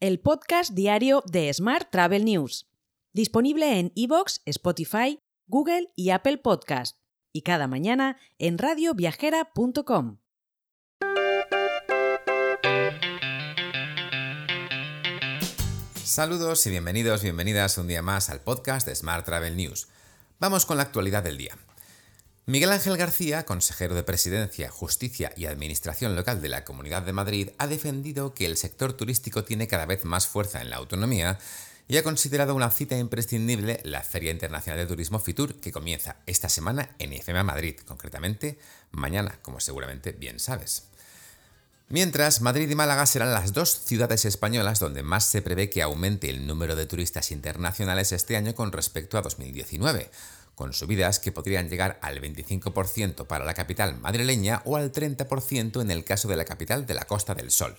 el podcast diario de Smart Travel News, disponible en iVoox, Spotify, Google y Apple Podcast, y cada mañana en radioviajera.com. Saludos y bienvenidos, bienvenidas un día más al podcast de Smart Travel News. Vamos con la actualidad del día. Miguel Ángel García, consejero de Presidencia, Justicia y Administración Local de la Comunidad de Madrid, ha defendido que el sector turístico tiene cada vez más fuerza en la autonomía y ha considerado una cita imprescindible la Feria Internacional de Turismo Fitur, que comienza esta semana en IFEMA Madrid, concretamente mañana, como seguramente bien sabes. Mientras, Madrid y Málaga serán las dos ciudades españolas donde más se prevé que aumente el número de turistas internacionales este año con respecto a 2019, con subidas que podrían llegar al 25% para la capital madrileña o al 30% en el caso de la capital de la Costa del Sol.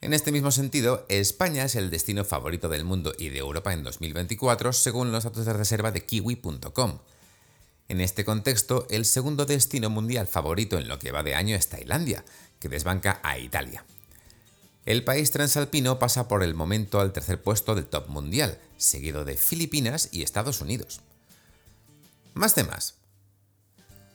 En este mismo sentido, España es el destino favorito del mundo y de Europa en 2024 según los datos de reserva de kiwi.com. En este contexto, el segundo destino mundial favorito en lo que va de año es Tailandia, que desbanca a Italia. El país transalpino pasa por el momento al tercer puesto del top mundial, seguido de Filipinas y Estados Unidos. Más temas.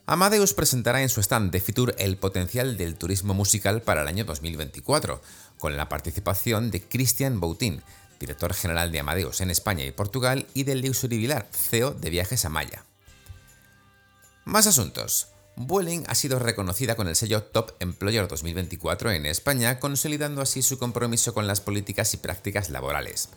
Amadeus presentará en su stand de Fitur el potencial del turismo musical para el año 2024, con la participación de Christian Boutin, director general de Amadeus en España y Portugal, y de Luxury Vilar, CEO de Viajes a Maya. Más asuntos. Vueling ha sido reconocida con el sello Top Employer 2024 en España, consolidando así su compromiso con las políticas y prácticas laborales.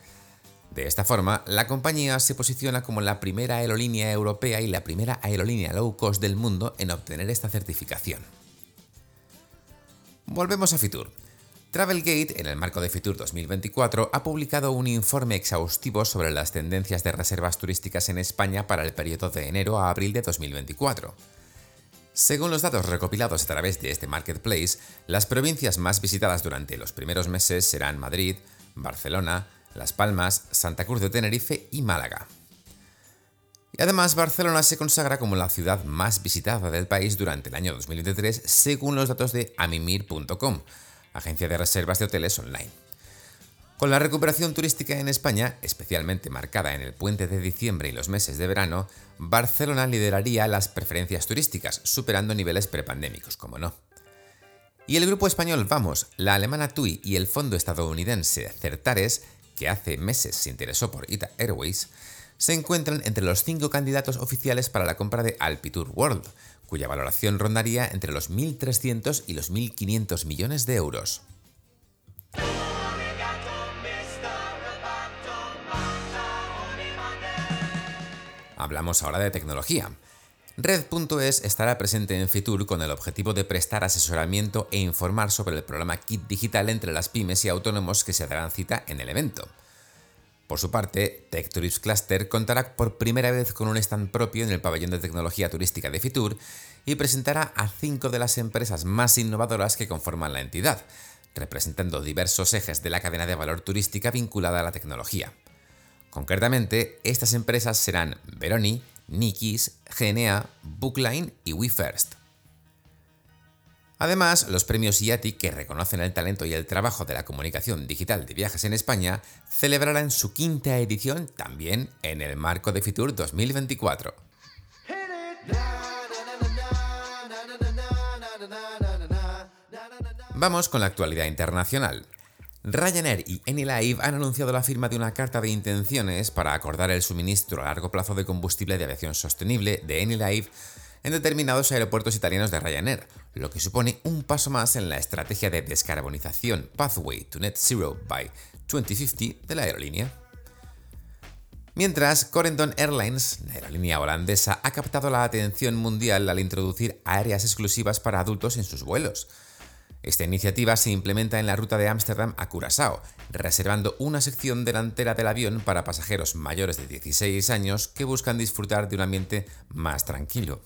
De esta forma, la compañía se posiciona como la primera aerolínea europea y la primera aerolínea low cost del mundo en obtener esta certificación. Volvemos a Fitur. Travelgate, en el marco de Fitur 2024, ha publicado un informe exhaustivo sobre las tendencias de reservas turísticas en España para el periodo de enero a abril de 2024. Según los datos recopilados a través de este marketplace, las provincias más visitadas durante los primeros meses serán Madrid, Barcelona, Las Palmas, Santa Cruz de Tenerife y Málaga. Y además Barcelona se consagra como la ciudad más visitada del país durante el año 2023 según los datos de amimir.com, agencia de reservas de hoteles online. Con la recuperación turística en España, especialmente marcada en el puente de diciembre y los meses de verano, Barcelona lideraría las preferencias turísticas, superando niveles prepandémicos, como no. Y el grupo español Vamos, la alemana TUI y el fondo estadounidense Certares, que hace meses se interesó por Ita Airways, se encuentran entre los cinco candidatos oficiales para la compra de Alpitour World, cuya valoración rondaría entre los 1.300 y los 1.500 millones de euros. Hablamos ahora de tecnología. Red.es estará presente en Fitur con el objetivo de prestar asesoramiento e informar sobre el programa Kit Digital entre las pymes y autónomos que se darán cita en el evento. Por su parte, Tech Tourist Cluster contará por primera vez con un stand propio en el pabellón de tecnología turística de Fitur y presentará a cinco de las empresas más innovadoras que conforman la entidad, representando diversos ejes de la cadena de valor turística vinculada a la tecnología. Concretamente, estas empresas serán Veroni, Nikis, GNA, Bookline y WeFirst. Además, los premios IATI, que reconocen el talento y el trabajo de la comunicación digital de viajes en España, celebrarán su quinta edición también en el marco de Fitur 2024. Vamos con la actualidad internacional. Ryanair y Anylive han anunciado la firma de una carta de intenciones para acordar el suministro a largo plazo de combustible de aviación sostenible de Anylive en determinados aeropuertos italianos de Ryanair, lo que supone un paso más en la estrategia de descarbonización Pathway to Net Zero by 2050 de la aerolínea. Mientras, Corendon Airlines, la aerolínea holandesa, ha captado la atención mundial al introducir áreas exclusivas para adultos en sus vuelos. Esta iniciativa se implementa en la ruta de Ámsterdam a Curazao, reservando una sección delantera del avión para pasajeros mayores de 16 años que buscan disfrutar de un ambiente más tranquilo.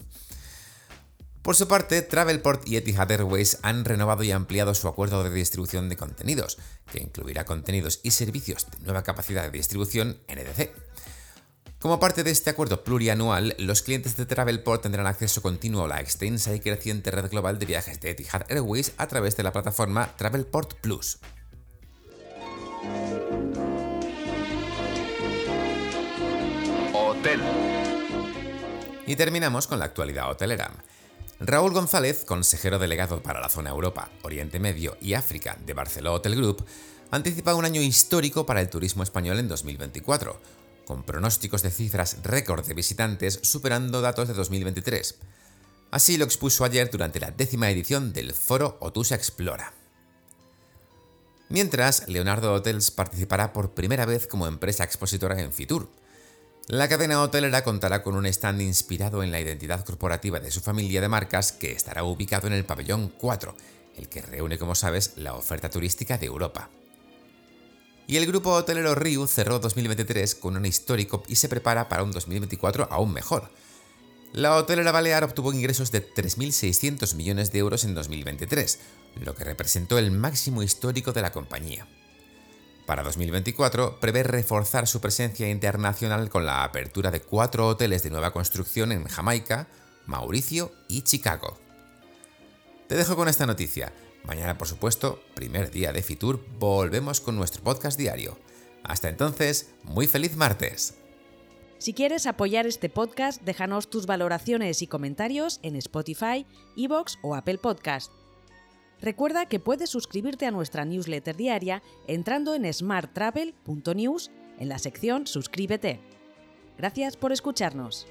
Por su parte, Travelport y Etihad Airways han renovado y ampliado su acuerdo de distribución de contenidos, que incluirá contenidos y servicios de nueva capacidad de distribución NDC. Como parte de este acuerdo plurianual, los clientes de Travelport tendrán acceso continuo a la extensa y creciente red global de viajes de Etihad Airways a través de la plataforma Travelport Plus. Hotel. Y terminamos con la actualidad hotelera. Raúl González, consejero delegado para la zona Europa, Oriente Medio y África de Barceló Hotel Group, anticipa un año histórico para el turismo español en 2024, con pronósticos de cifras récord de visitantes superando datos de 2023. Así lo expuso ayer durante la décima edición del foro Otusa Explora. Mientras, Leonardo Hotels participará por primera vez como empresa expositora en Fitur, la cadena hotelera contará con un stand inspirado en la identidad corporativa de su familia de marcas que estará ubicado en el pabellón 4, el que reúne, como sabes, la oferta turística de Europa. Y el grupo hotelero Riu cerró 2023 con un histórico y se prepara para un 2024 aún mejor. La hotelera Balear obtuvo ingresos de 3.600 millones de euros en 2023, lo que representó el máximo histórico de la compañía. Para 2024 prevé reforzar su presencia internacional con la apertura de cuatro hoteles de nueva construcción en Jamaica, Mauricio y Chicago. Te dejo con esta noticia. Mañana, por supuesto, primer día de Fitur, volvemos con nuestro podcast diario. Hasta entonces, muy feliz martes. Si quieres apoyar este podcast, déjanos tus valoraciones y comentarios en Spotify, Evox o Apple Podcast. Recuerda que puedes suscribirte a nuestra newsletter diaria entrando en smarttravel.news en la sección Suscríbete. Gracias por escucharnos.